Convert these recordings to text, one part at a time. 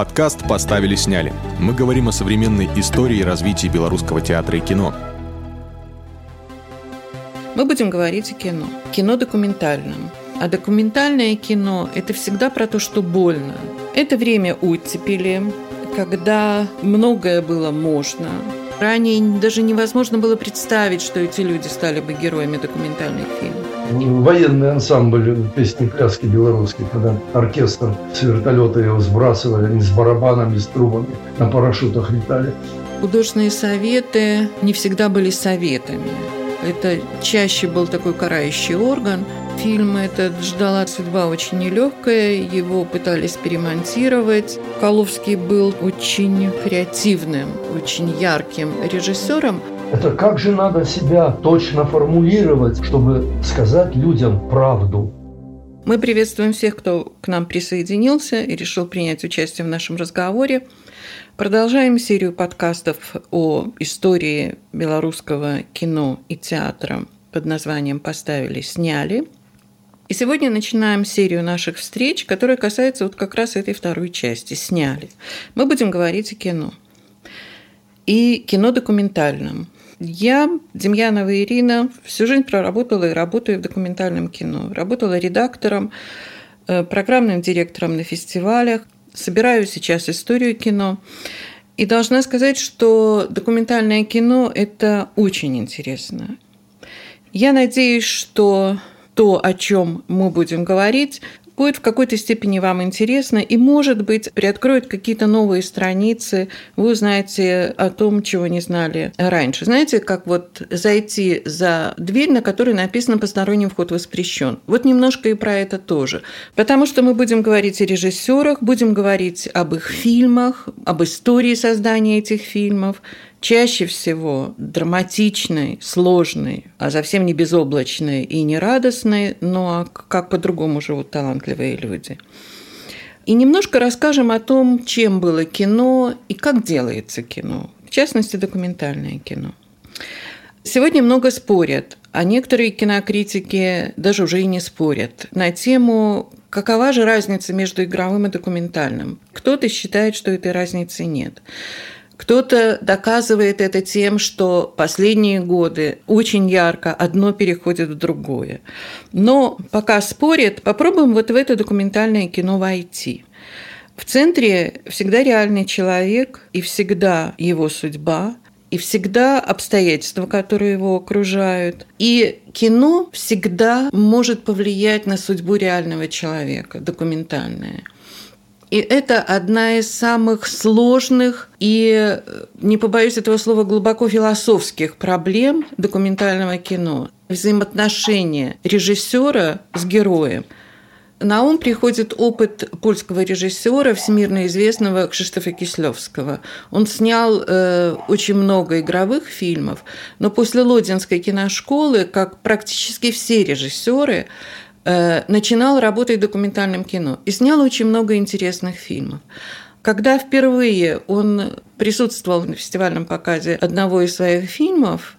Подкаст «Поставили, сняли». Мы говорим о современной истории и развитии белорусского театра и кино. Мы будем говорить о кино. Кино документальном. А документальное кино – это всегда про то, что больно. Это время оттепели, когда многое было можно. Ранее даже невозможно было представить, что эти люди стали бы героями документальных фильмов военный ансамбль песни пляски белорусские, когда оркестр с вертолета его сбрасывали, они с барабанами, с трубами на парашютах летали. Художественные советы не всегда были советами. Это чаще был такой карающий орган. Фильм этот ждала судьба очень нелегкая, его пытались перемонтировать. Коловский был очень креативным, очень ярким режиссером. Это как же надо себя точно формулировать, чтобы сказать людям правду. Мы приветствуем всех, кто к нам присоединился и решил принять участие в нашем разговоре. Продолжаем серию подкастов о истории белорусского кино и театра под названием «Поставили, сняли». И сегодня начинаем серию наших встреч, которая касается вот как раз этой второй части «Сняли». Мы будем говорить о кино. И кино документальном – я, Демьянова Ирина, всю жизнь проработала и работаю в документальном кино. Работала редактором, э, программным директором на фестивалях, собираю сейчас историю кино. И должна сказать, что документальное кино – это очень интересно. Я надеюсь, что то, о чем мы будем говорить, будет в какой-то степени вам интересно и, может быть, приоткроет какие-то новые страницы, вы узнаете о том, чего не знали раньше. Знаете, как вот зайти за дверь, на которой написано «посторонний вход воспрещен». Вот немножко и про это тоже. Потому что мы будем говорить о режиссерах, будем говорить об их фильмах, об истории создания этих фильмов, чаще всего драматичной, сложной, а совсем не безоблачной и не радостной, но как по-другому живут талантливые люди. И немножко расскажем о том, чем было кино и как делается кино, в частности, документальное кино. Сегодня много спорят, а некоторые кинокритики даже уже и не спорят на тему, какова же разница между игровым и документальным. Кто-то считает, что этой разницы нет. Кто-то доказывает это тем, что последние годы очень ярко одно переходит в другое. Но пока спорят, попробуем вот в это документальное кино войти. В центре всегда реальный человек и всегда его судьба, и всегда обстоятельства, которые его окружают. И кино всегда может повлиять на судьбу реального человека, документальное. И это одна из самых сложных и, не побоюсь этого слова, глубоко философских проблем документального кино. Взаимоотношения режиссера с героем. На ум приходит опыт польского режиссера, всемирно известного Кшиштофа Кислевского. Он снял э, очень много игровых фильмов, но после Лодинской киношколы, как практически все режиссеры, Э, начинал работать в документальном кино и снял очень много интересных фильмов. Когда впервые он присутствовал на фестивальном показе одного из своих фильмов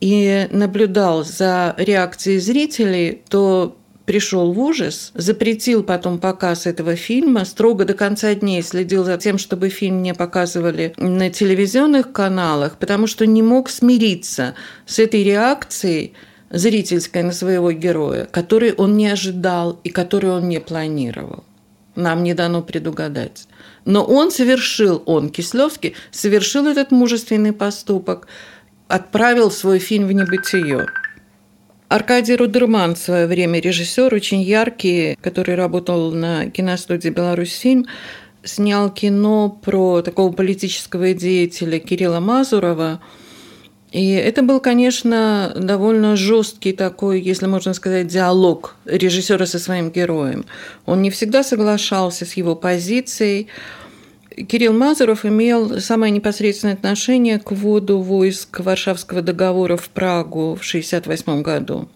и наблюдал за реакцией зрителей, то пришел в ужас, запретил потом показ этого фильма, строго до конца дней следил за тем, чтобы фильм не показывали на телевизионных каналах, потому что не мог смириться с этой реакцией зрительское на своего героя, который он не ожидал и который он не планировал. Нам не дано предугадать. Но он совершил, он, Кислевский, совершил этот мужественный поступок, отправил свой фильм в небытие. Аркадий Рудерман в свое время режиссер, очень яркий, который работал на киностудии «Беларусь фильм», снял кино про такого политического деятеля Кирилла Мазурова – и это был, конечно, довольно жесткий такой, если можно сказать, диалог режиссера со своим героем. Он не всегда соглашался с его позицией. Кирилл Мазуров имел самое непосредственное отношение к вводу войск Варшавского договора в Прагу в 1968 году.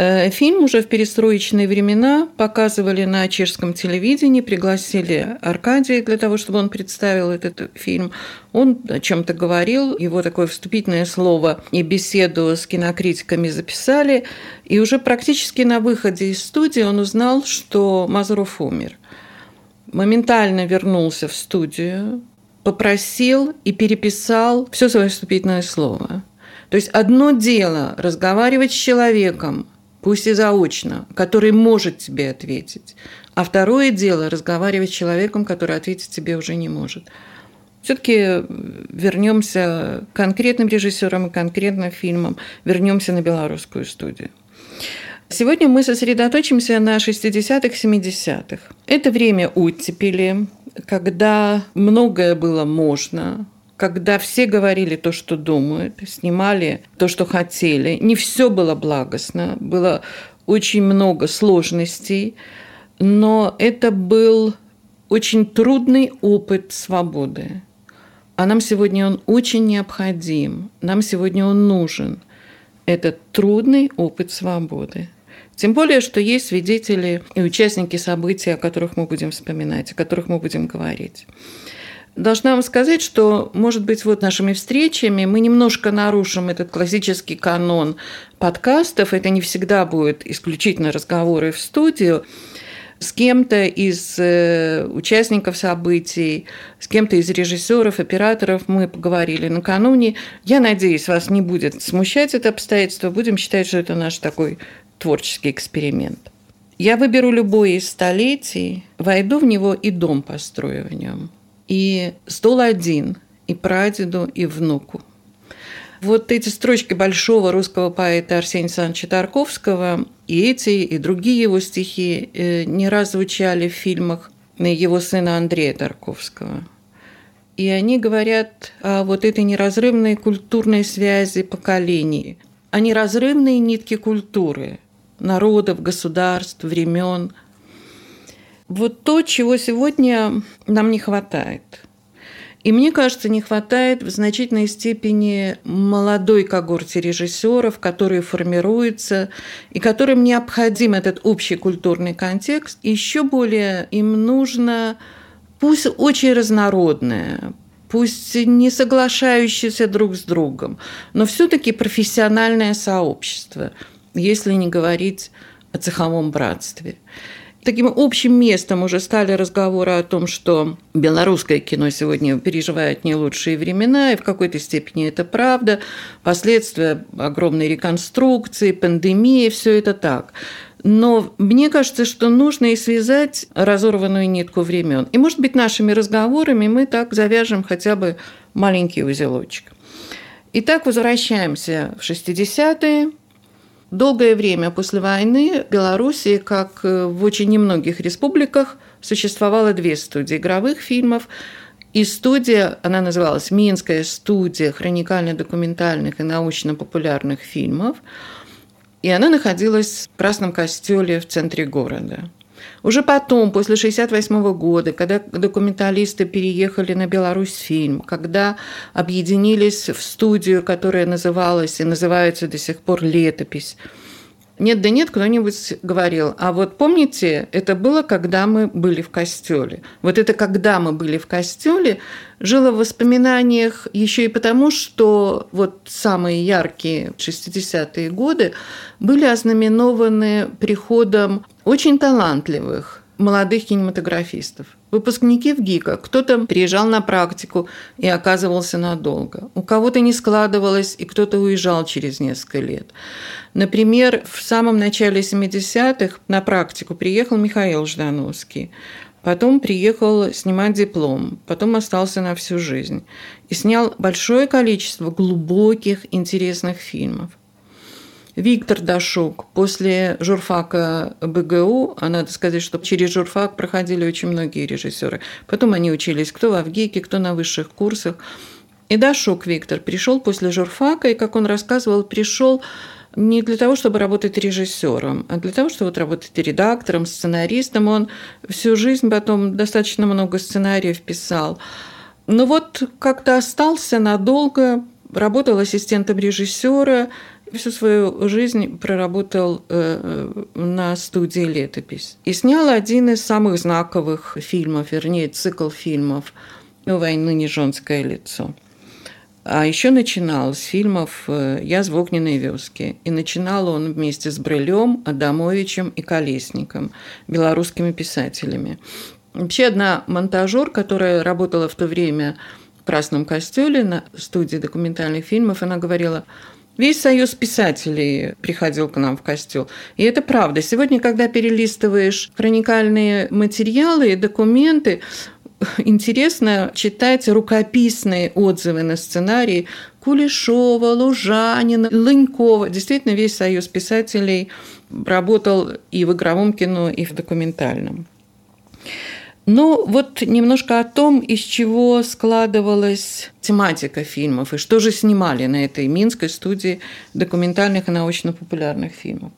Э, фильм уже в перестроечные времена показывали на чешском телевидении, пригласили Аркадия для того, чтобы он представил этот фильм. Он о чем-то говорил, его такое вступительное слово и беседу с кинокритиками записали, и уже практически на выходе из студии он узнал, что Мазуров умер. моментально вернулся в студию, попросил и переписал все свое вступительное слово. То есть одно дело разговаривать с человеком, пусть и заочно, который может тебе ответить, а второе дело разговаривать с человеком, который ответить тебе уже не может. Все-таки вернемся к конкретным режиссерам и конкретным фильмам, вернемся на белорусскую студию. Сегодня мы сосредоточимся на 60-х, 70-х. Это время оттепели, когда многое было можно, когда все говорили то, что думают, снимали то, что хотели. Не все было благостно, было очень много сложностей, но это был очень трудный опыт свободы. А нам сегодня он очень необходим, нам сегодня он нужен. Это трудный опыт свободы. Тем более, что есть свидетели и участники событий, о которых мы будем вспоминать, о которых мы будем говорить. Должна вам сказать, что, может быть, вот нашими встречами мы немножко нарушим этот классический канон подкастов. Это не всегда будет исключительно разговоры в студию с кем-то из э, участников событий, с кем-то из режиссеров, операторов мы поговорили накануне. Я надеюсь, вас не будет смущать это обстоятельство. Будем считать, что это наш такой творческий эксперимент. Я выберу любое из столетий, войду в него и дом построю в нем. И стол один, и прадеду, и внуку. Вот эти строчки большого русского поэта Арсения Александровича Тарковского, и эти, и другие его стихи э, не раз звучали в фильмах его сына Андрея Тарковского. И они говорят о вот этой неразрывной культурной связи поколений, о неразрывной нитке культуры – народов, государств, времен. Вот то, чего сегодня нам не хватает. И мне кажется, не хватает в значительной степени молодой когорте режиссеров, которые формируются и которым необходим этот общий культурный контекст. еще более им нужно, пусть очень разнородное, пусть не соглашающееся друг с другом, но все-таки профессиональное сообщество – если не говорить о цеховом братстве. Таким общим местом уже стали разговоры о том, что белорусское кино сегодня переживает не лучшие времена, и в какой-то степени это правда. Последствия огромной реконструкции, пандемии, все это так. Но мне кажется, что нужно и связать разорванную нитку времен. И, может быть, нашими разговорами мы так завяжем хотя бы маленький узелочек. Итак, возвращаемся в 60-е. Долгое время после войны в Беларуси, как э, в очень немногих республиках, существовало две студии игровых фильмов. И студия, она называлась Минская студия хроникально-документальных и научно-популярных фильмов. И она находилась в Красном костеле в центре города. Уже потом, после 1968 года, когда документалисты переехали на Беларусь фильм, когда объединились в студию, которая называлась и называется до сих пор «Летопись», нет, да нет, кто-нибудь говорил. А вот помните, это было, когда мы были в костеле. Вот это когда мы были в костеле, жило в воспоминаниях еще и потому, что вот самые яркие 60-е годы были ознаменованы приходом очень талантливых молодых кинематографистов. Выпускники в ГИКа. Кто-то приезжал на практику и оказывался надолго. У кого-то не складывалось, и кто-то уезжал через несколько лет. Например, в самом начале 70-х на практику приехал Михаил Ждановский. Потом приехал снимать диплом, потом остался на всю жизнь. И снял большое количество глубоких, интересных фильмов. Виктор Дашук после журфака БГУ, а надо сказать, что через журфак проходили очень многие режиссеры. Потом они учились кто в Авгике, кто на высших курсах. И Дашук Виктор пришел после журфака, и, как он рассказывал, пришел не для того, чтобы работать режиссером, а для того, чтобы работать редактором, сценаристом. Он всю жизнь потом достаточно много сценариев писал. Но вот как-то остался надолго, работал ассистентом режиссера, всю свою жизнь проработал э, на студии «Летопись». И снял один из самых знаковых фильмов, вернее, цикл фильмов «У войны не женское лицо». А еще начинал с фильмов э, «Я в огненной вёске». И начинал он вместе с Брылем, Адамовичем и Колесником, белорусскими писателями. Вообще одна монтажер, которая работала в то время в Красном костюле на студии документальных фильмов, она говорила, Весь союз писателей приходил к нам в костюл. И это правда. Сегодня, когда перелистываешь хроникальные материалы и документы, интересно читать рукописные отзывы на сценарии Кулешова, Лужанина, Лынькова. Действительно, весь союз писателей работал и в игровом кино, и в документальном. Ну, вот немножко о том, из чего складывалась тематика фильмов и что же снимали на этой Минской студии документальных и научно-популярных фильмов.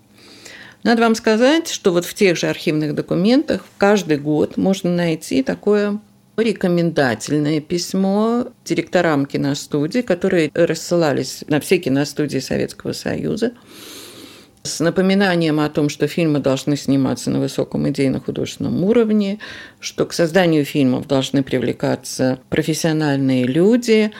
Надо вам сказать, что вот в тех же архивных документах каждый год можно найти такое рекомендательное письмо директорам киностудий, которые рассылались на все киностудии Советского Союза с напоминанием о том, что фильмы должны сниматься на высоком идейно-художественном уровне, что к созданию фильмов должны привлекаться профессиональные люди,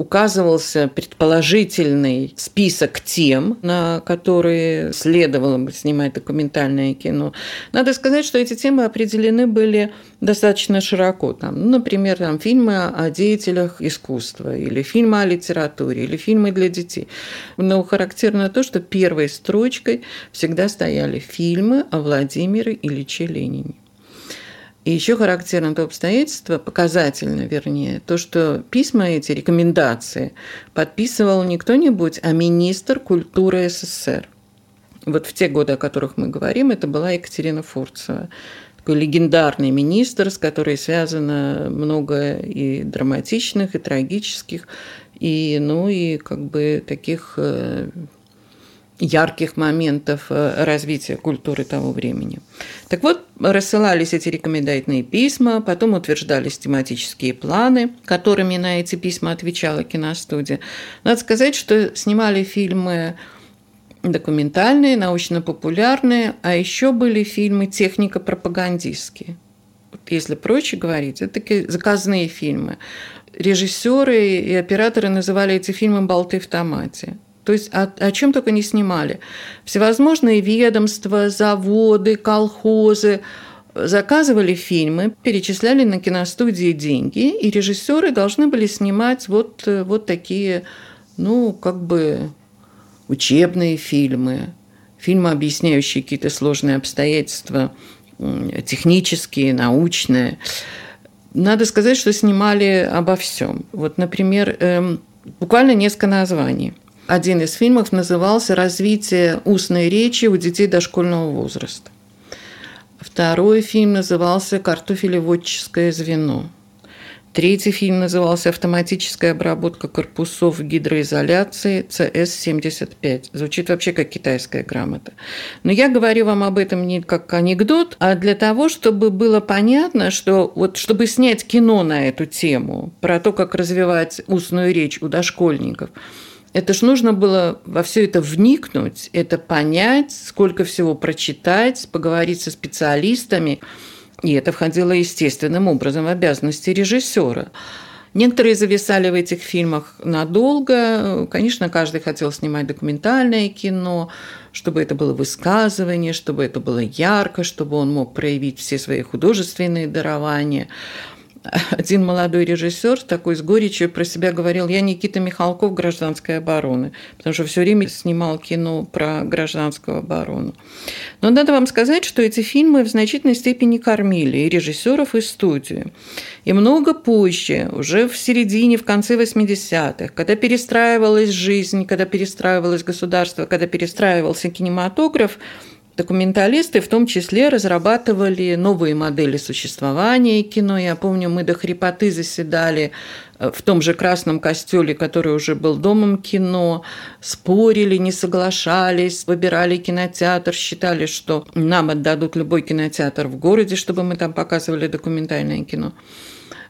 указывался предположительный список тем, на которые следовало бы снимать документальное кино. Надо сказать, что эти темы определены были достаточно широко. Там, ну, например, там, фильмы о деятелях искусства, или фильмы о литературе, или фильмы для детей. Но характерно то, что первой строчкой всегда стояли фильмы о Владимире Ильиче Ленине. И еще характерно то обстоятельство, показательно, вернее, то, что письма эти, рекомендации, подписывал не кто-нибудь, а министр культуры СССР. Вот в те годы, о которых мы говорим, это была Екатерина Фурцева. Такой легендарный министр, с которой связано много и драматичных, и трагических, и, ну, и как бы таких э, ярких моментов э, развития культуры того времени. Так вот, рассылались эти рекомендательные письма, потом утверждались тематические планы, которыми на эти письма отвечала киностудия. Надо сказать, что снимали фильмы документальные, научно-популярные, а еще были фильмы технико-пропагандистские. Если проще говорить, это такие заказные фильмы. Режиссеры и операторы называли эти фильмы «Болты в томате». То есть о, о чем только не снимали. Всевозможные ведомства, заводы, колхозы заказывали фильмы, перечисляли на киностудии деньги, и режиссеры должны были снимать вот, вот такие, ну, как бы учебные фильмы, фильмы, объясняющие какие-то сложные обстоятельства, технические, научные. Надо сказать, что снимали обо всем. Вот, например, эм, буквально несколько названий – один из фильмов назывался «Развитие устной речи у детей дошкольного возраста». Второй фильм назывался «Картофелеводческое звено». Третий фильм назывался «Автоматическая обработка корпусов гидроизоляции ЦС-75». Звучит вообще как китайская грамота. Но я говорю вам об этом не как анекдот, а для того, чтобы было понятно, что вот чтобы снять кино на эту тему, про то, как развивать устную речь у дошкольников – это ж нужно было во все это вникнуть, это понять, сколько всего прочитать, поговорить со специалистами. И это входило естественным образом в обязанности режиссера. Некоторые зависали в этих фильмах надолго. Конечно, каждый хотел снимать документальное кино, чтобы это было высказывание, чтобы это было ярко, чтобы он мог проявить все свои художественные дарования один молодой режиссер такой с горечью про себя говорил, я Никита Михалков гражданской обороны, потому что все время снимал кино про гражданскую оборону. Но надо вам сказать, что эти фильмы в значительной степени кормили и режиссеров, и студию. И много позже, уже в середине, в конце 80-х, когда перестраивалась жизнь, когда перестраивалось государство, когда перестраивался кинематограф, Документалисты в том числе разрабатывали новые модели существования кино. Я помню, мы до хрипоты заседали э, в том же красном костеле, который уже был домом кино, спорили, не соглашались, выбирали кинотеатр, считали, что нам отдадут любой кинотеатр в городе, чтобы мы там показывали документальное кино.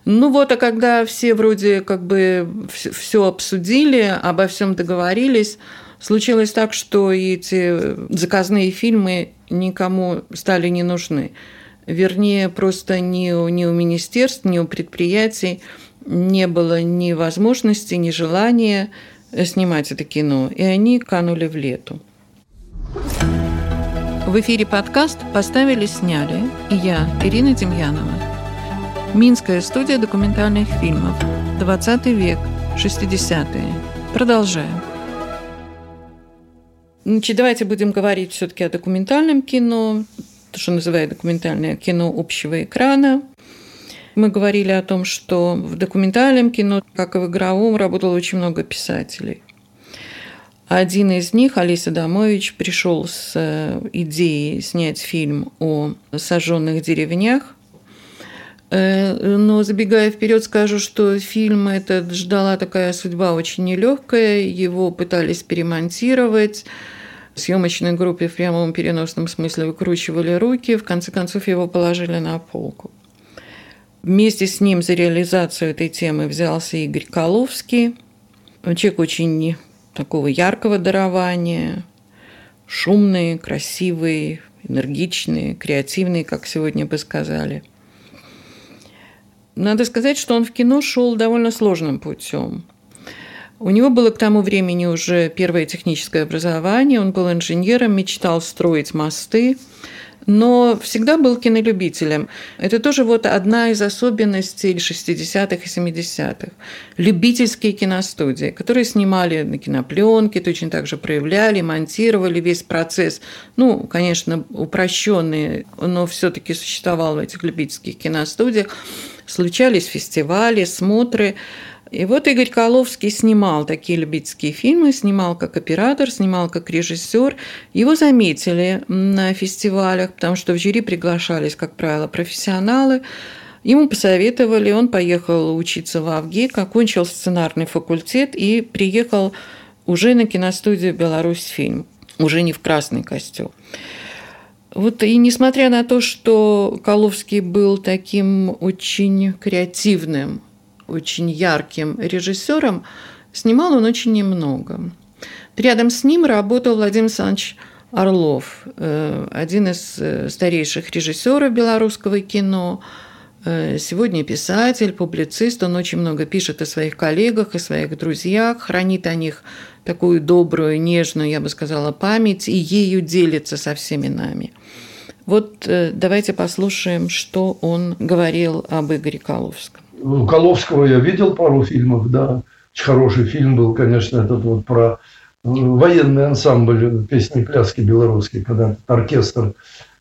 Ну вот, а когда все вроде как бы все обсудили, обо всем договорились, Случилось так, что эти заказные фильмы никому стали не нужны. Вернее, просто ни, у, ни у министерств, ни у предприятий не было ни возможности, ни желания снимать это кино, и они канули в лету. В эфире подкаст «Поставили, сняли» и я, Ирина Демьянова. Минская студия документальных фильмов. 20 век. 60-е. Продолжаем. Значит, давайте будем говорить все-таки о документальном кино, то, что называют документальное кино общего экрана. Мы говорили о том, что в документальном кино, как и в игровом, работало очень много писателей. Один из них, Алис Адамович, пришел с э, идеей снять фильм о сожженных деревнях. Э, но забегая вперед, скажу, что фильм этот ждала такая судьба очень нелегкая. Его пытались перемонтировать. Съемочной группе в прямом переносном смысле выкручивали руки. В конце концов, его положили на полку. Вместе с ним за реализацию этой темы взялся Игорь Коловский. Человек очень такого яркого дарования, шумный, красивый, энергичный, креативный, как сегодня бы сказали. Надо сказать, что он в кино шел довольно сложным путем. У него было к тому времени уже первое техническое образование, он был инженером, мечтал строить мосты – но всегда был кинолюбителем. Это тоже вот одна из особенностей 60-х и 70-х. Любительские киностудии, которые снимали на кинопленке, точно так же проявляли, монтировали весь процесс. Ну, конечно, упрощенный, но все-таки существовал в этих любительских киностудиях. Случались фестивали, смотры. И вот Игорь Коловский снимал такие любительские фильмы, снимал как оператор, снимал как режиссер. Его заметили на фестивалях, потому что в жюри приглашались, как правило, профессионалы. Ему посоветовали, он поехал учиться в Авгик, окончил сценарный факультет и приехал уже на киностудию «Беларусь фильм», уже не в красный костюм. Вот и несмотря на то, что Коловский был таким очень креативным, очень ярким режиссером, снимал он очень немного. Рядом с ним работал Владимир Александрович Орлов, э, один из э, старейших режиссеров белорусского кино, э, сегодня писатель, публицист, он очень много пишет о своих коллегах, о своих друзьях, хранит о них такую добрую, нежную, я бы сказала, память, и ею делится со всеми нами. Вот давайте послушаем, что он говорил об Игоре Коловском. Коловского я видел пару фильмов, да. Очень хороший фильм был, конечно, этот вот про э, военный ансамбль песни пляски белорусские, когда оркестр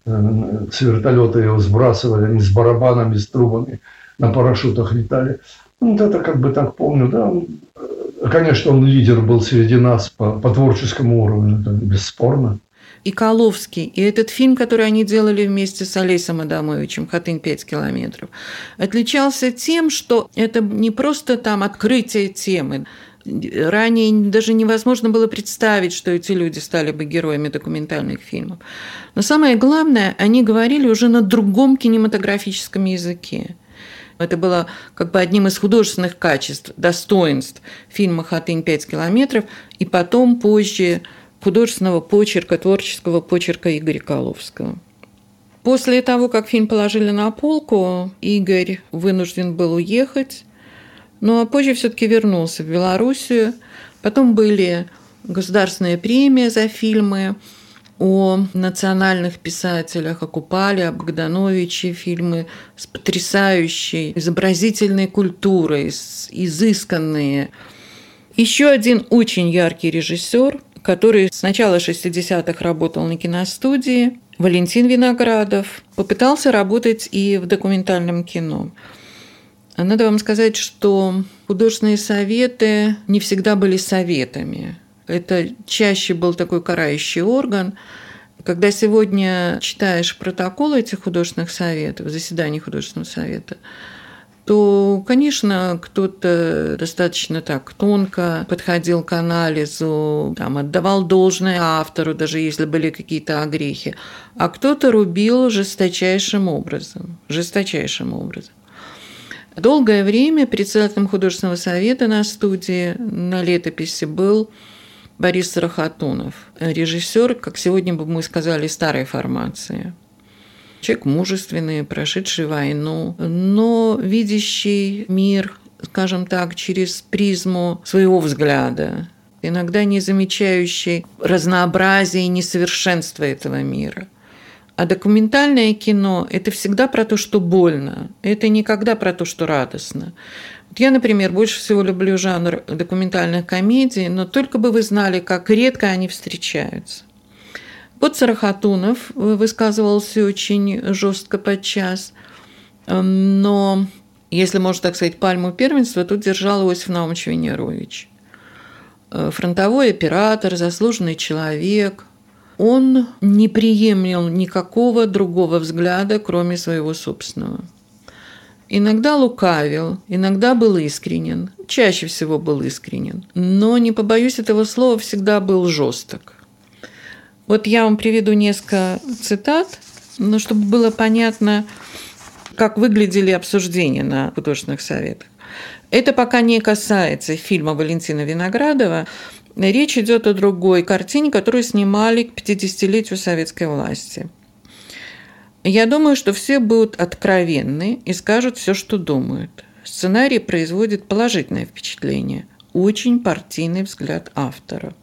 э, с вертолета его сбрасывали, они с барабанами, с трубами на парашютах летали. Ну, вот это как бы так помню, да. Э, конечно, он лидер был среди нас по, по творческому уровню, это бесспорно и Коловский, и этот фильм, который они делали вместе с Олесом Адамовичем «Хатынь 5 километров», отличался тем, что это не просто там открытие темы, Ранее даже невозможно было представить, что эти люди стали бы героями документальных фильмов. Но самое главное, они говорили уже на другом кинематографическом языке. Это было как бы одним из художественных качеств, достоинств фильма «Хатынь 5 километров», и потом позже художественного почерка, творческого почерка Игоря Коловского. После того, как фильм положили на полку, Игорь вынужден был уехать, но позже все-таки вернулся в Белоруссию. Потом были государственные премии за фильмы о национальных писателях, о Купале, о Богдановиче, фильмы с потрясающей изобразительной культурой, изысканные. Еще один очень яркий режиссер который с начала 60-х работал на киностудии, Валентин Виноградов, попытался работать и в документальном кино. Надо вам сказать, что художественные советы не всегда были советами. Это чаще был такой карающий орган. Когда сегодня читаешь протоколы этих художественных советов, заседаний художественного совета, то, конечно, кто-то достаточно так тонко подходил к анализу, там, отдавал должное автору, даже если были какие-то огрехи, а кто-то рубил жесточайшим образом, жесточайшим образом. Долгое время председателем художественного совета на студии на летописи был Борис Рахатунов, режиссер, как сегодня бы мы сказали, старой формации – Человек мужественный, прошедший войну, но видящий мир, скажем так, через призму своего взгляда, иногда не замечающий разнообразия и несовершенства этого мира. А документальное кино – это всегда про то, что больно. Это никогда про то, что радостно. Я, например, больше всего люблю жанр документальных комедий, но только бы вы знали, как редко они встречаются. Вот Сарахатунов высказывался очень жестко подчас, эм, но, если можно так сказать, пальму первенства тут держал Иосиф Наумович Венерович. Э, фронтовой оператор, заслуженный человек, он не приемлил никакого другого взгляда, кроме своего собственного. Иногда лукавил, иногда был искренен, чаще всего был искренен, но, не побоюсь этого слова, всегда был жесток. Вот я вам приведу несколько цитат, но чтобы было понятно, как выглядели обсуждения на художественных советах. Это пока не касается фильма Валентина Виноградова. Речь идет о другой картине, которую снимали к 50-летию советской власти. Я думаю, что все будут откровенны и скажут все, что думают. Сценарий производит положительное впечатление, очень партийный взгляд автора.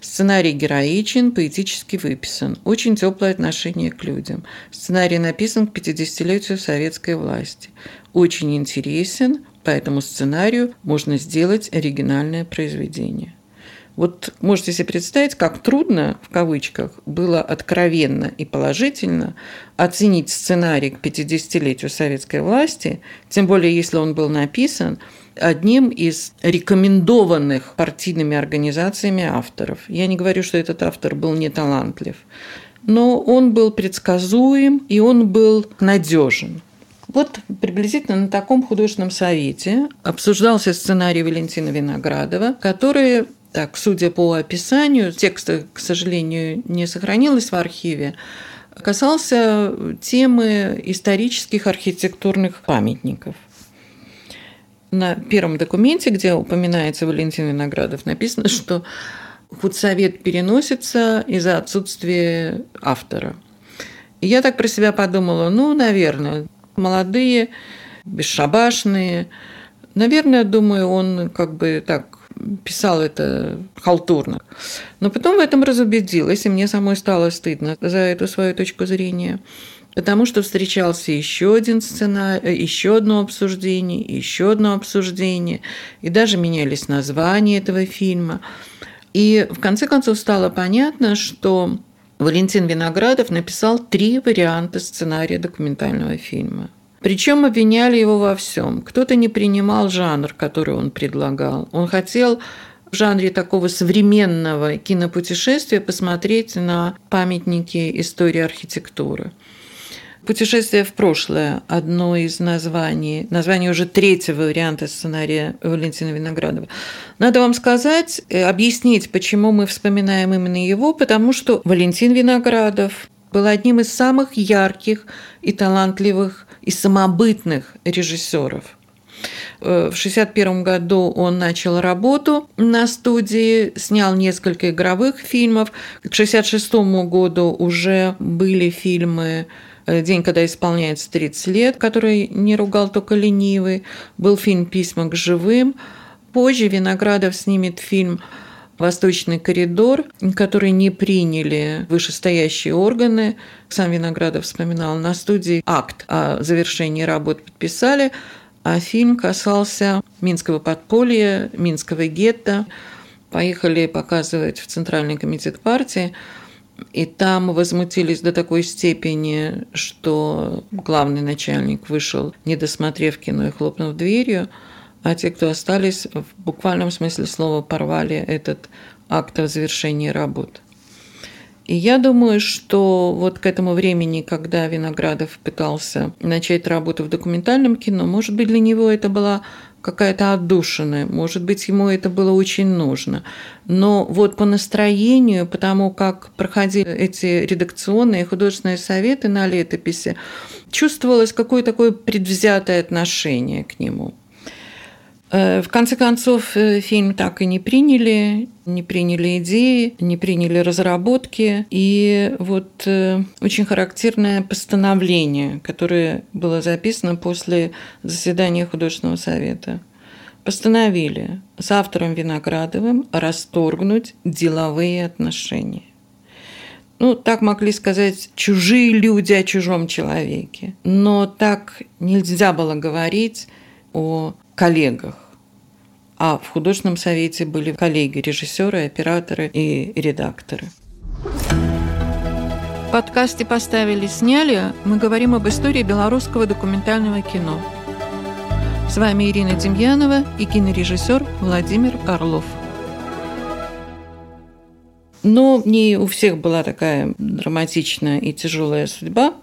Сценарий героичен, поэтически выписан, очень теплое отношение к людям. Сценарий написан к 50-летию советской власти. Очень интересен, по этому сценарию можно сделать оригинальное произведение. Вот можете себе представить, как трудно, в кавычках, было откровенно и положительно оценить сценарий к 50-летию советской власти, тем более если он был написан одним из рекомендованных партийными организациями авторов. Я не говорю, что этот автор был не талантлив, но он был предсказуем и он был надежен. Вот приблизительно на таком художественном совете обсуждался сценарий Валентина Виноградова, который так, судя по описанию, текста, к сожалению, не сохранилось в архиве, касался темы исторических архитектурных памятников. На первом документе, где упоминается Валентин Виноградов, написано, что худсовет переносится из-за отсутствия автора. И я так про себя подумала, ну, наверное, молодые, бесшабашные. Наверное, думаю, он как бы так писал это халтурно. Но потом в этом разубедилась, и мне самой стало стыдно за эту свою точку зрения. Потому что встречался еще один сценарий, еще одно обсуждение, еще одно обсуждение, и даже менялись названия этого фильма. И в конце концов стало понятно, что Валентин Виноградов написал три варианта сценария документального фильма. Причем обвиняли его во всем. Кто-то не принимал жанр, который он предлагал. Он хотел в жанре такого современного кинопутешествия посмотреть на памятники истории архитектуры. «Путешествие в прошлое» – одно из названий, название уже третьего варианта сценария Валентина Виноградова. Надо вам сказать, э, объяснить, почему мы вспоминаем именно его, потому что Валентин Виноградов был одним из самых ярких и талантливых и самобытных режиссеров. Э, в 1961 году он начал работу на студии, снял несколько игровых фильмов. К 1966 году уже были фильмы «День, когда исполняется 30 лет», который не ругал только ленивый. Был фильм «Письма к живым». Позже Виноградов снимет фильм Восточный коридор, который не приняли вышестоящие органы. Сам Виноградов вспоминал, на студии акт о завершении работ подписали, а фильм касался Минского подполья, Минского гетто. Поехали показывать в Центральный комитет партии. И там возмутились до такой степени, что главный начальник вышел, не досмотрев кино и хлопнув дверью а те, кто остались, в буквальном смысле слова порвали этот акт о завершении работ. И я думаю, что вот к этому времени, когда Виноградов пытался начать работу в документальном кино, может быть, для него это была какая-то отдушина, может быть, ему это было очень нужно. Но вот по настроению, потому как проходили эти редакционные художественные советы на летописи, чувствовалось какое-то такое предвзятое отношение к нему. Э, в конце концов, э, фильм так и не приняли, не приняли идеи, не приняли разработки. И вот э, очень характерное постановление, которое было записано после заседания художественного совета. Постановили с автором Виноградовым расторгнуть деловые отношения. ну, так могли сказать чужие люди о чужом человеке. Но так нельзя было говорить о коллегах. А в художественном совете были коллеги, режиссеры, операторы и редакторы. В подкасте «Поставили, сняли» мы говорим об истории белорусского документального кино. С вами Ирина Демьянова и кинорежиссер Владимир Орлов. Но не у всех была такая драматичная и тяжелая судьба.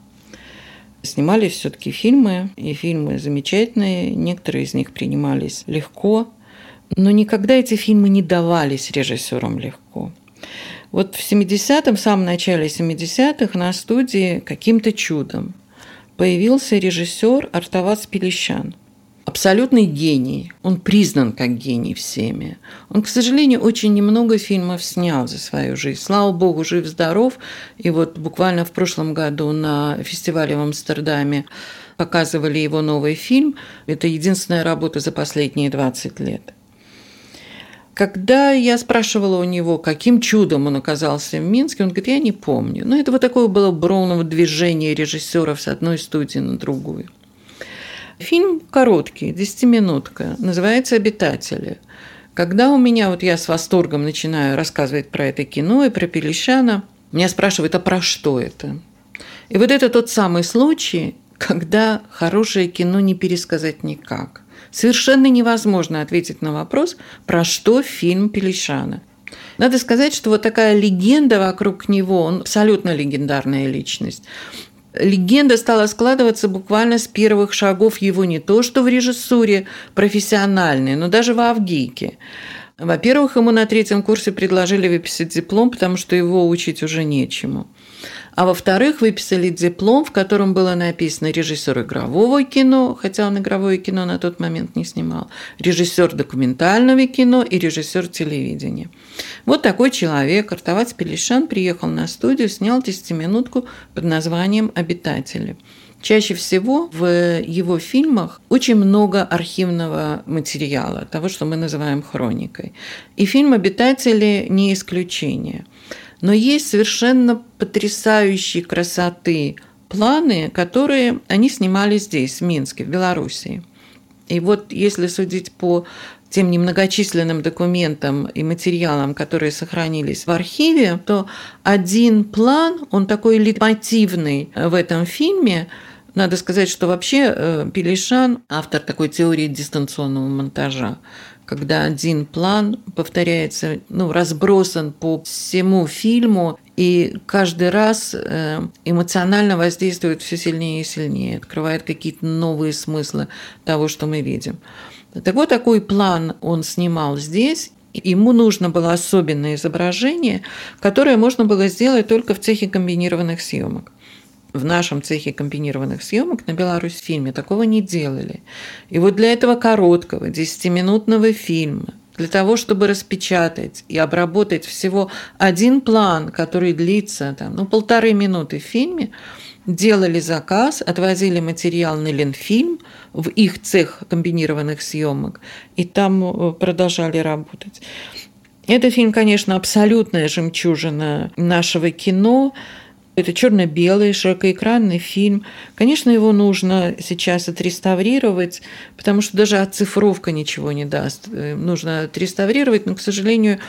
Снимались все-таки фильмы, и фильмы замечательные. Некоторые из них принимались легко, но никогда эти фильмы не давались режиссерам легко. Вот в 70-м, в самом начале 70-х на студии каким-то чудом появился режиссер Артавас Пелещан – абсолютный гений. Он признан как гений всеми. Он, к сожалению, очень немного фильмов снял за свою жизнь. Слава богу, жив-здоров. И вот буквально в прошлом году на фестивале в Амстердаме показывали его новый фильм. Это единственная работа за последние 20 лет. Когда я спрашивала у него, каким чудом он оказался в Минске, он говорит, я не помню. Но это вот такое было броуново движение режиссеров с одной студии на другую. Фильм короткий, десятиминутка, называется «Обитатели». Когда у меня, вот я с восторгом начинаю рассказывать про это кино и про Пелещана, меня спрашивают, а про что это? И вот это тот самый случай, когда хорошее кино не пересказать никак. Совершенно невозможно ответить на вопрос, про что фильм Пелещана. Надо сказать, что вот такая легенда вокруг него, он абсолютно легендарная личность легенда стала складываться буквально с первых шагов его не то что в режиссуре профессиональной, но даже в Авгике. Во-первых, ему на третьем курсе предложили выписать диплом, потому что его учить уже нечему. А во-вторых, выписали диплом, в котором было написано режиссер игрового кино, хотя он игровое кино на тот момент не снимал, режиссер документального кино и режиссер телевидения. Вот такой человек, Артавац Пелишан, приехал на студию, снял десятиминутку под названием «Обитатели». Чаще всего в его фильмах очень много архивного материала, того, что мы называем хроникой. И фильм «Обитатели» не исключение. Но есть совершенно потрясающие красоты планы, которые они снимали здесь, в Минске, в Белоруссии. И вот если судить по тем немногочисленным документам и материалам, которые сохранились в архиве, то один план, он такой литмотивный в этом фильме, надо сказать, что вообще э, Пелишан – автор такой теории дистанционного монтажа когда один план повторяется, ну, разбросан по всему фильму, и каждый раз э, эмоционально воздействует все сильнее и сильнее, открывает какие-то новые смыслы того, что мы видим. Так вот, такой план он снимал здесь, Ему нужно было особенное изображение, которое можно было сделать только в цехе комбинированных съемок в нашем цехе комбинированных съемок на Беларусь фильме такого не делали. И вот для этого короткого, десятиминутного фильма, для того, чтобы распечатать и обработать всего один план, который длится там, ну, полторы минуты в фильме, делали заказ, отвозили материал на Ленфильм в их цех комбинированных съемок, и там э, продолжали работать. Это фильм, конечно, абсолютная жемчужина нашего кино. Это черно-белый широкоэкранный фильм. Конечно, его нужно сейчас отреставрировать, потому что даже оцифровка ничего не даст. Э, нужно отреставрировать, но, к сожалению,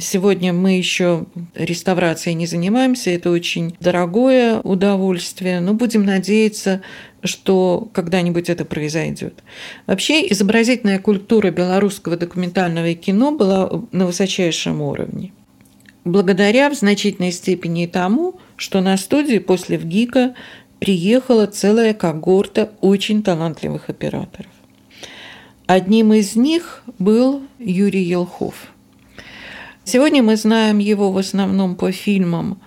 Сегодня мы еще реставрацией не занимаемся, это очень дорогое удовольствие, но будем надеяться, что когда-нибудь это произойдет. Вообще изобразительная культура белорусского документального кино была на высочайшем уровне. Благодаря в значительной степени тому, что на студии после ВГИКа приехала целая когорта очень талантливых операторов. Одним из них был Юрий Елхов. Сегодня мы знаем его в основном по фильмам,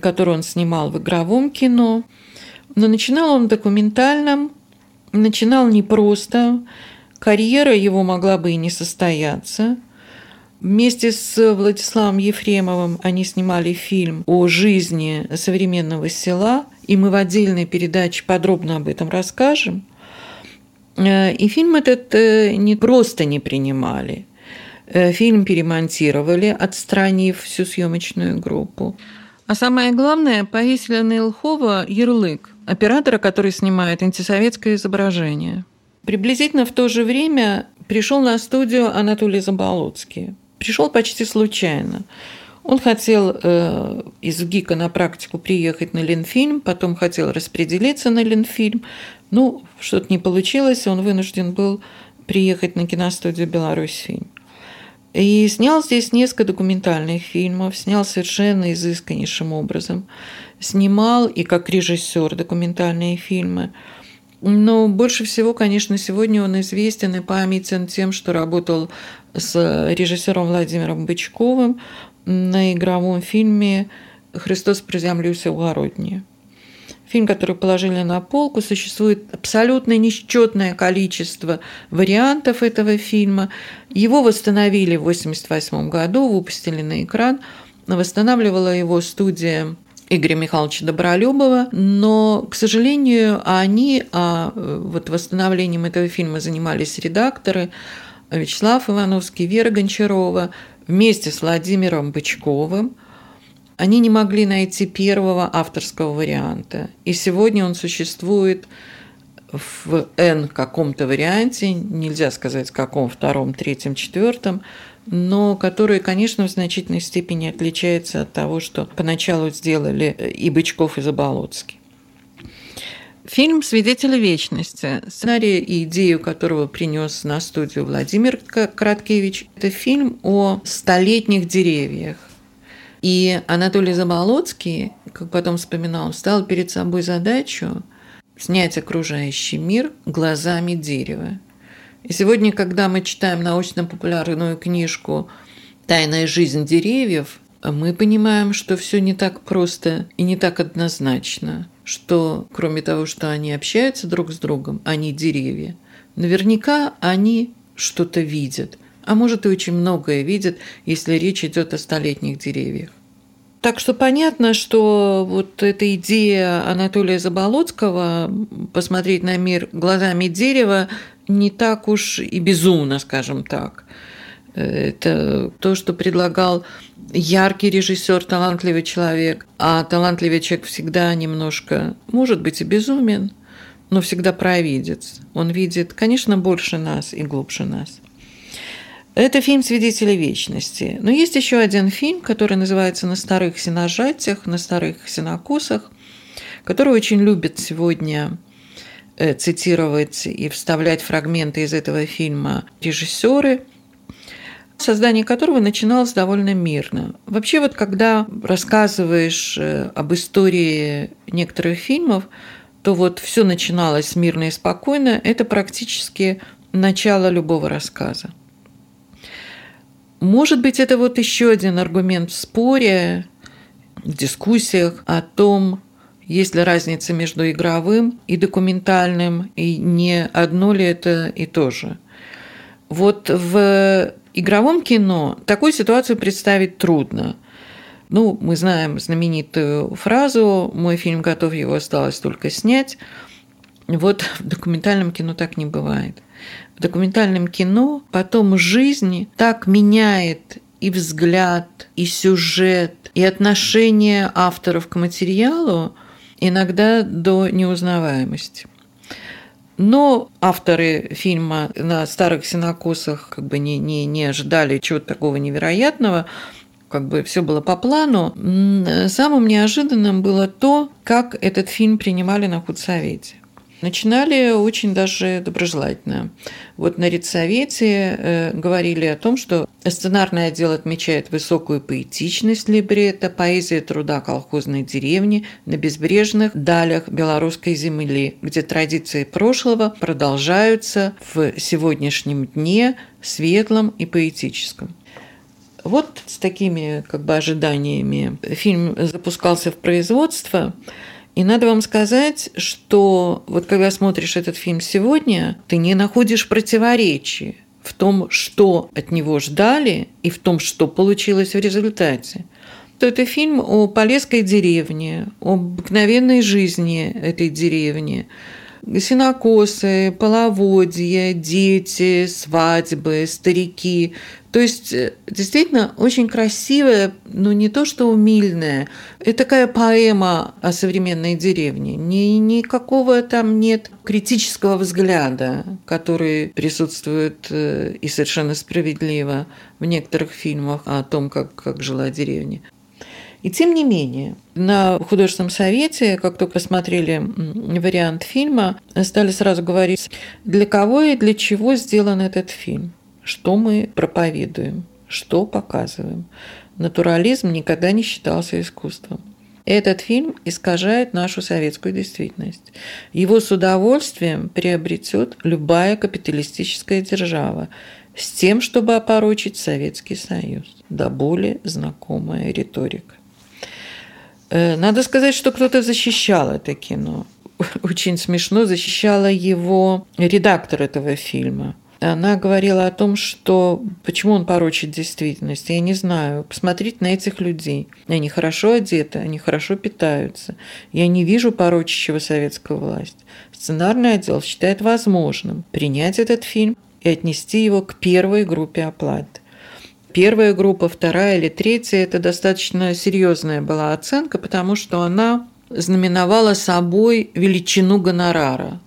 которые он снимал в игровом кино, но начинал он в документальном, начинал непросто, карьера его могла бы и не состояться – Вместе с Владиславом Ефремовым они снимали фильм о жизни современного села, и мы в отдельной передаче подробно об этом расскажем. Э, и фильм этот э, не просто не принимали. Э, фильм перемонтировали, отстранив всю съемочную группу. А самое главное, повесили на Илхова ярлык оператора, который снимает антисоветское изображение. Приблизительно в то же время пришел на студию Анатолий Заболоцкий. Пришел почти случайно. Он хотел э, из ГИКа на практику приехать на Ленфильм, потом хотел распределиться на Ленфильм. Ну, что-то не получилось, он вынужден был приехать на киностудию «Беларусьфильм». И снял здесь несколько документальных фильмов, снял совершенно изысканнейшим образом. Снимал и как режиссер документальные фильмы. Но больше всего, конечно, сегодня он известен и памятен тем, что работал с режиссером Владимиром Бычковым на игровом фильме «Христос приземлился в Городне». Фильм, который положили на полку, существует абсолютно несчетное количество вариантов этого фильма. Его восстановили в 1988 году, выпустили на экран. Восстанавливала его студия Игоря Михайловича Добролюбова, но, к сожалению, они, а вот восстановлением этого фильма занимались редакторы Вячеслав Ивановский, Вера Гончарова, вместе с Владимиром Бычковым – они не могли найти первого авторского варианта. И сегодня он существует в N каком-то варианте, нельзя сказать каком, втором, третьем, четвертом, но который, конечно, в значительной степени отличается от того, что поначалу сделали и Бычков, и Заболоцкий. Фильм «Свидетели вечности», сценарий и идею которого принес на студию Владимир Краткевич, это фильм о столетних деревьях, и Анатолий Заболоцкий, как потом вспоминал, ставил перед собой задачу снять окружающий мир глазами дерева. И сегодня, когда мы читаем научно-популярную книжку «Тайная жизнь деревьев», мы понимаем, что все не так просто и не так однозначно, что кроме того, что они общаются друг с другом, они деревья. Наверняка они что-то видят, а может и очень многое видят, если речь идет о столетних деревьях. Так что понятно, что вот эта идея Анатолия Заболоцкого посмотреть на мир глазами дерева не так уж и безумно, скажем так. Это то, что предлагал яркий режиссер, талантливый человек. А талантливый человек всегда немножко, может быть, и безумен, но всегда провидец. Он видит, конечно, больше нас и глубже нас. Это фильм «Свидетели вечности». Но есть еще один фильм, который называется «На старых сеножатях», «На старых сенокосах», который очень любят сегодня э, цитировать и вставлять фрагменты из этого фильма режиссеры, создание которого начиналось довольно мирно. Вообще вот когда рассказываешь э, об истории некоторых фильмов, то вот все начиналось мирно и спокойно, это практически начало любого рассказа. Может быть, это вот еще один аргумент в споре, в дискуссиях о том, есть ли разница между игровым и документальным, и не одно ли это и то же. Вот в игровом кино такую ситуацию представить трудно. Ну, мы знаем знаменитую фразу «Мой фильм готов, его осталось только снять». Вот в документальном кино так не бывает в документальном кино потом жизнь так меняет и взгляд, и сюжет, и отношение авторов к материалу, иногда до неузнаваемости. Но авторы фильма на старых синокосах как бы не, не, не ожидали чего-то такого невероятного, как бы все было по плану. Самым неожиданным было то, как этот фильм принимали на худсовете начинали очень даже доброжелательно. Вот на Редсовете э, говорили о том, что сценарный отдел отмечает высокую поэтичность либретто, поэзия труда колхозной деревни на безбрежных далях белорусской земли, где традиции прошлого продолжаются в сегодняшнем дне светлом и поэтическом. Вот с такими как бы ожиданиями фильм запускался в производство – и надо вам сказать, что вот когда смотришь этот фильм сегодня, ты не находишь противоречий в том, что от него ждали, и в том, что получилось в результате. То это фильм о Полесской деревне, о обыкновенной жизни этой деревни, Синокосы, половодья, дети, свадьбы, старики. То есть э, действительно очень красивая, но не то что умильная. Это такая поэма о современной деревне. Ни, никакого там нет критического взгляда, который присутствует э, и совершенно справедливо в некоторых фильмах о том, как, как жила деревня. И тем не менее, на художественном совете, как только посмотрели вариант фильма, стали сразу говорить, для кого и для чего сделан этот фильм, что мы проповедуем, что показываем. Натурализм никогда не считался искусством. Этот фильм искажает нашу советскую действительность. Его с удовольствием приобретет любая капиталистическая держава с тем, чтобы опорочить Советский Союз. Да более знакомая риторика. Э, надо сказать, что кто-то защищал это кино. Очень смешно защищала его редактор этого фильма. Она говорила о том, что почему он порочит действительность. Я не знаю. Посмотрите на этих людей. Они хорошо одеты, они хорошо питаются. Я не вижу порочащего советскую власть. Сценарный отдел считает возможным принять этот фильм и отнести его к первой группе оплаты первая группа, вторая или третья, это достаточно серьезная была оценка, потому что она знаменовала собой величину гонорара.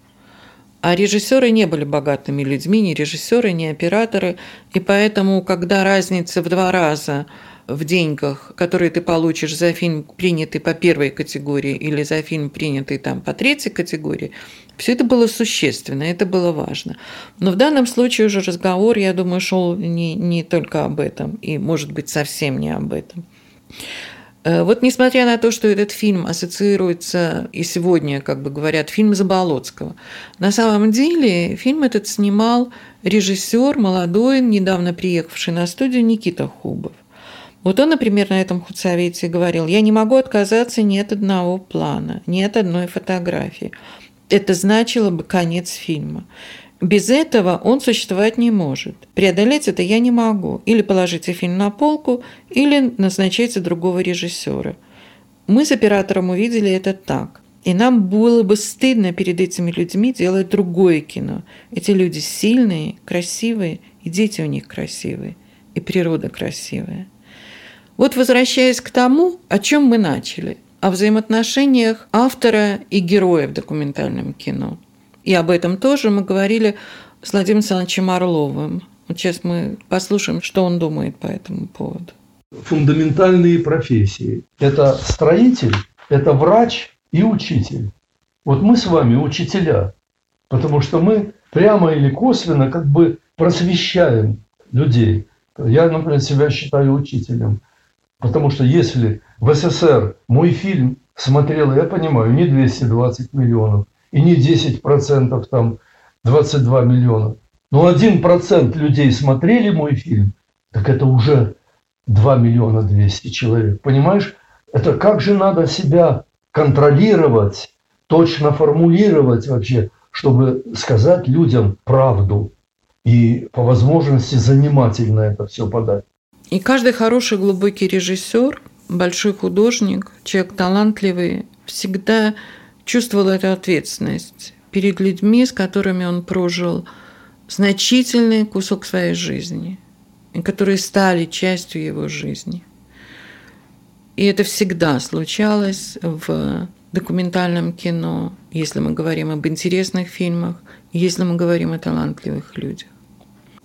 А режиссеры не были богатыми людьми, ни режиссеры, ни операторы. И поэтому, когда разница в два раза в деньгах, которые ты получишь за фильм, принятый по первой категории, или за фильм, принятый там по третьей категории, все это было существенно, это было важно. Но в данном случае уже разговор, я думаю, шел не, не только об этом, и, может быть, совсем не об этом. Э, вот несмотря на то, что этот фильм ассоциируется и сегодня, как бы говорят, фильм Заболоцкого, на самом деле фильм этот снимал режиссер молодой, недавно приехавший на студию Никита Хубов. Вот он, например, на этом худсовете говорил, я не могу отказаться ни от одного плана, ни от одной фотографии это значило бы конец фильма. Без этого он существовать не может. Преодолеть это я не могу. Или положите фильм на полку, или назначайте другого режиссера. Мы с оператором увидели это так. И нам было бы стыдно перед этими людьми делать другое кино. Эти люди сильные, красивые, и дети у них красивые, и природа красивая. Вот возвращаясь к тому, о чем мы начали – о взаимоотношениях автора и героя в документальном кино. И об этом тоже мы говорили с Владимиром Александровичем Орловым. Вот сейчас мы послушаем, что он думает по этому поводу. Фундаментальные профессии. Это строитель, это врач и учитель. Вот мы с вами учителя, потому что мы прямо или косвенно как бы просвещаем людей. Я, например, себя считаю учителем. Потому что если в СССР мой фильм смотрело, я понимаю, не 220 миллионов и не 10 процентов, там 22 миллиона, но 1 процент людей смотрели мой фильм, так это уже 2 миллиона 200 человек. Понимаешь, это как же надо себя контролировать, точно формулировать вообще, чтобы сказать людям правду и по возможности занимательно это все подать. И каждый хороший глубокий режиссер, большой художник, человек талантливый, всегда чувствовал эту ответственность перед людьми, с которыми он прожил значительный кусок своей жизни, и которые стали частью его жизни. И это всегда случалось в документальном кино, если мы говорим об интересных фильмах, если мы говорим о талантливых людях.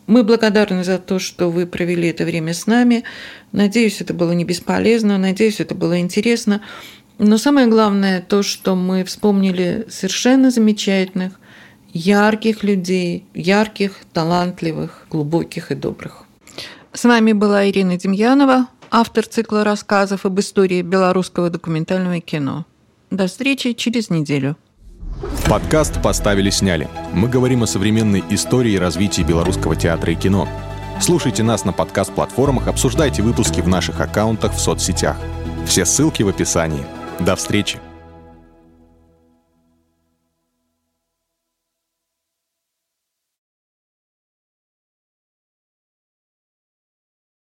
Мы благодарны за то, что вы провели это время с нами. Надеюсь, это было не бесполезно, надеюсь, это было интересно. Но самое главное то, что мы вспомнили совершенно замечательных, ярких людей, ярких, талантливых, глубоких и добрых. С вами была Ирина Демьянова, автор цикла рассказов об истории белорусского документального кино. До встречи через неделю. Подкаст «Поставили-сняли». Мы говорим о современной истории и развитии белорусского театра и кино. Слушайте нас на подкаст-платформах, обсуждайте выпуски в наших аккаунтах в соцсетях. Все ссылки в описании. До встречи!